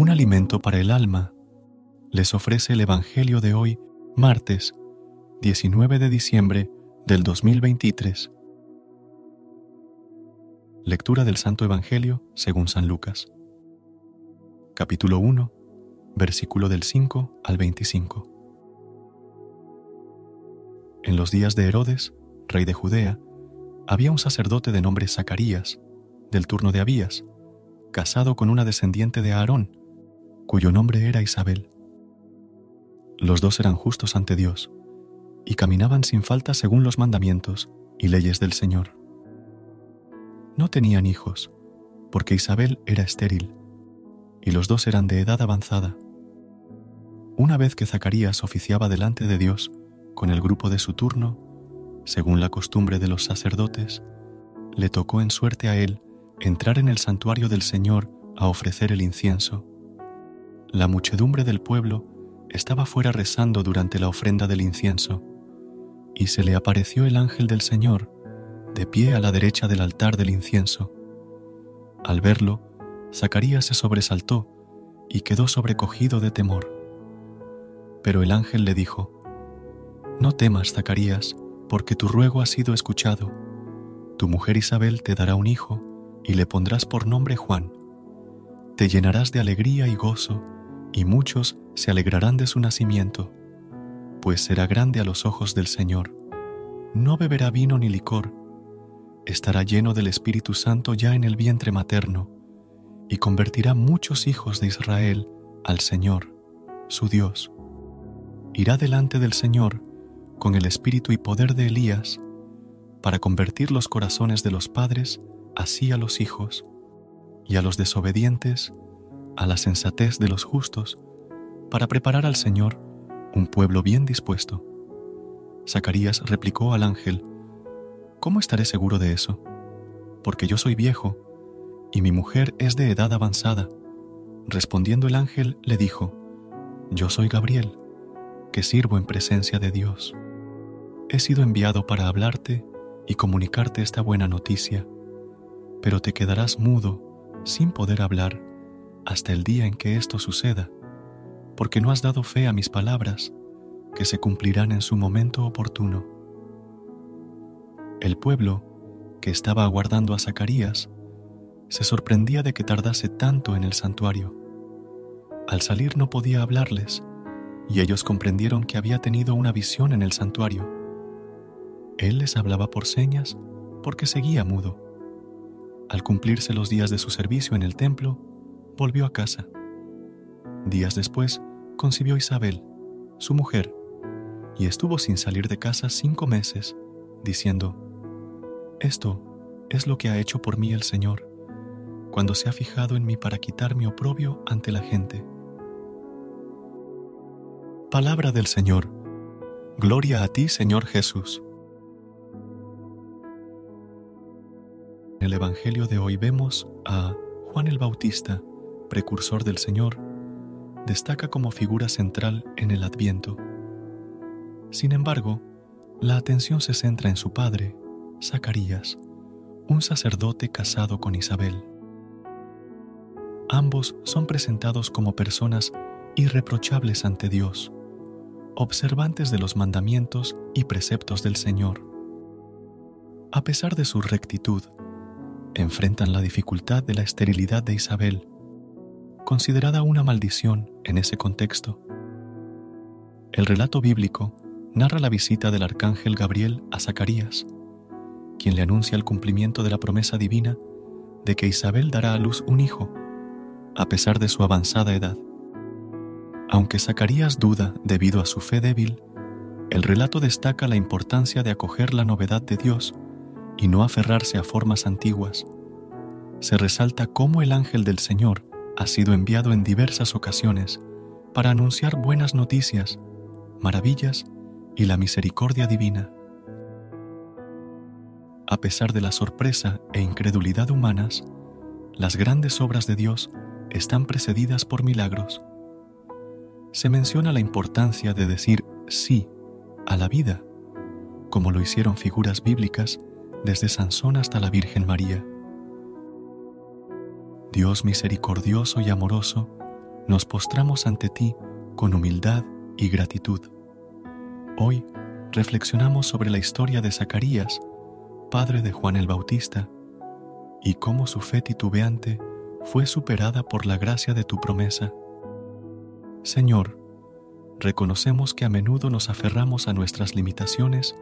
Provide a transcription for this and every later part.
Un alimento para el alma, les ofrece el Evangelio de hoy, martes 19 de diciembre del 2023. Lectura del Santo Evangelio según San Lucas. Capítulo 1, versículo del 5 al 25. En los días de Herodes, rey de Judea, había un sacerdote de nombre Zacarías, del turno de Abías, casado con una descendiente de Aarón, cuyo nombre era Isabel. Los dos eran justos ante Dios y caminaban sin falta según los mandamientos y leyes del Señor. No tenían hijos, porque Isabel era estéril, y los dos eran de edad avanzada. Una vez que Zacarías oficiaba delante de Dios con el grupo de su turno, según la costumbre de los sacerdotes, le tocó en suerte a él entrar en el santuario del Señor a ofrecer el incienso. La muchedumbre del pueblo estaba fuera rezando durante la ofrenda del incienso, y se le apareció el ángel del Señor, de pie a la derecha del altar del incienso. Al verlo, Zacarías se sobresaltó y quedó sobrecogido de temor. Pero el ángel le dijo, No temas, Zacarías, porque tu ruego ha sido escuchado. Tu mujer Isabel te dará un hijo y le pondrás por nombre Juan. Te llenarás de alegría y gozo y muchos se alegrarán de su nacimiento, pues será grande a los ojos del Señor. No beberá vino ni licor, estará lleno del Espíritu Santo ya en el vientre materno, y convertirá muchos hijos de Israel al Señor, su Dios. Irá delante del Señor con el espíritu y poder de Elías, para convertir los corazones de los padres así a los hijos, y a los desobedientes a la sensatez de los justos, para preparar al Señor un pueblo bien dispuesto. Zacarías replicó al ángel, ¿Cómo estaré seguro de eso? Porque yo soy viejo, y mi mujer es de edad avanzada. Respondiendo el ángel le dijo, Yo soy Gabriel, que sirvo en presencia de Dios. He sido enviado para hablarte y comunicarte esta buena noticia, pero te quedarás mudo sin poder hablar hasta el día en que esto suceda, porque no has dado fe a mis palabras, que se cumplirán en su momento oportuno. El pueblo, que estaba aguardando a Zacarías, se sorprendía de que tardase tanto en el santuario. Al salir no podía hablarles, y ellos comprendieron que había tenido una visión en el santuario. Él les hablaba por señas porque seguía mudo. Al cumplirse los días de su servicio en el templo, volvió a casa. Días después concibió Isabel, su mujer, y estuvo sin salir de casa cinco meses, diciendo, Esto es lo que ha hecho por mí el Señor, cuando se ha fijado en mí para quitar mi oprobio ante la gente. Palabra del Señor. Gloria a ti, Señor Jesús. En el Evangelio de hoy vemos a Juan el Bautista, precursor del Señor, destaca como figura central en el Adviento. Sin embargo, la atención se centra en su padre, Zacarías, un sacerdote casado con Isabel. Ambos son presentados como personas irreprochables ante Dios, observantes de los mandamientos y preceptos del Señor. A pesar de su rectitud, enfrentan la dificultad de la esterilidad de Isabel, considerada una maldición en ese contexto. El relato bíblico narra la visita del arcángel Gabriel a Zacarías, quien le anuncia el cumplimiento de la promesa divina de que Isabel dará a luz un hijo, a pesar de su avanzada edad. Aunque Zacarías duda debido a su fe débil, el relato destaca la importancia de acoger la novedad de Dios y no aferrarse a formas antiguas. Se resalta cómo el ángel del Señor ha sido enviado en diversas ocasiones para anunciar buenas noticias, maravillas y la misericordia divina. A pesar de la sorpresa e incredulidad humanas, las grandes obras de Dios están precedidas por milagros. Se menciona la importancia de decir sí a la vida, como lo hicieron figuras bíblicas desde Sansón hasta la Virgen María. Dios misericordioso y amoroso, nos postramos ante ti con humildad y gratitud. Hoy reflexionamos sobre la historia de Zacarías, padre de Juan el Bautista, y cómo su fe titubeante fue superada por la gracia de tu promesa. Señor, reconocemos que a menudo nos aferramos a nuestras limitaciones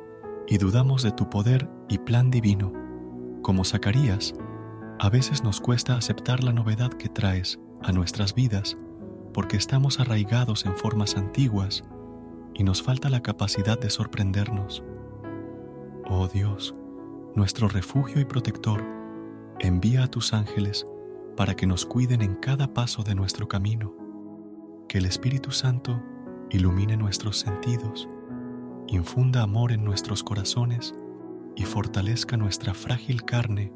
y dudamos de tu poder y plan divino. Como Zacarías, a veces nos cuesta aceptar la novedad que traes a nuestras vidas porque estamos arraigados en formas antiguas y nos falta la capacidad de sorprendernos. Oh Dios, nuestro refugio y protector, envía a tus ángeles para que nos cuiden en cada paso de nuestro camino. Que el Espíritu Santo ilumine nuestros sentidos infunda amor en nuestros corazones y fortalezca nuestra frágil carne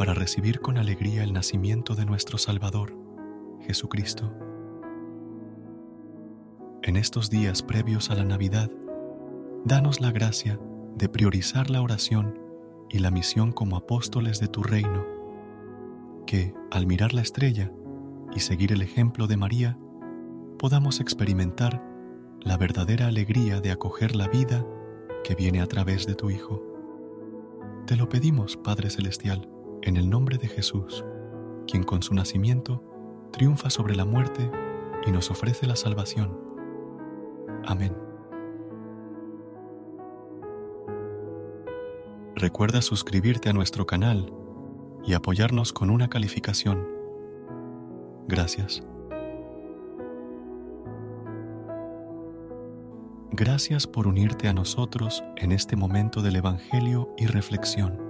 para recibir con alegría el nacimiento de nuestro Salvador, Jesucristo. En estos días previos a la Navidad, danos la gracia de priorizar la oración y la misión como apóstoles de tu reino, que, al mirar la estrella y seguir el ejemplo de María, podamos experimentar la verdadera alegría de acoger la vida que viene a través de tu Hijo. Te lo pedimos, Padre Celestial, en el nombre de Jesús, quien con su nacimiento triunfa sobre la muerte y nos ofrece la salvación. Amén. Recuerda suscribirte a nuestro canal y apoyarnos con una calificación. Gracias. Gracias por unirte a nosotros en este momento del Evangelio y reflexión.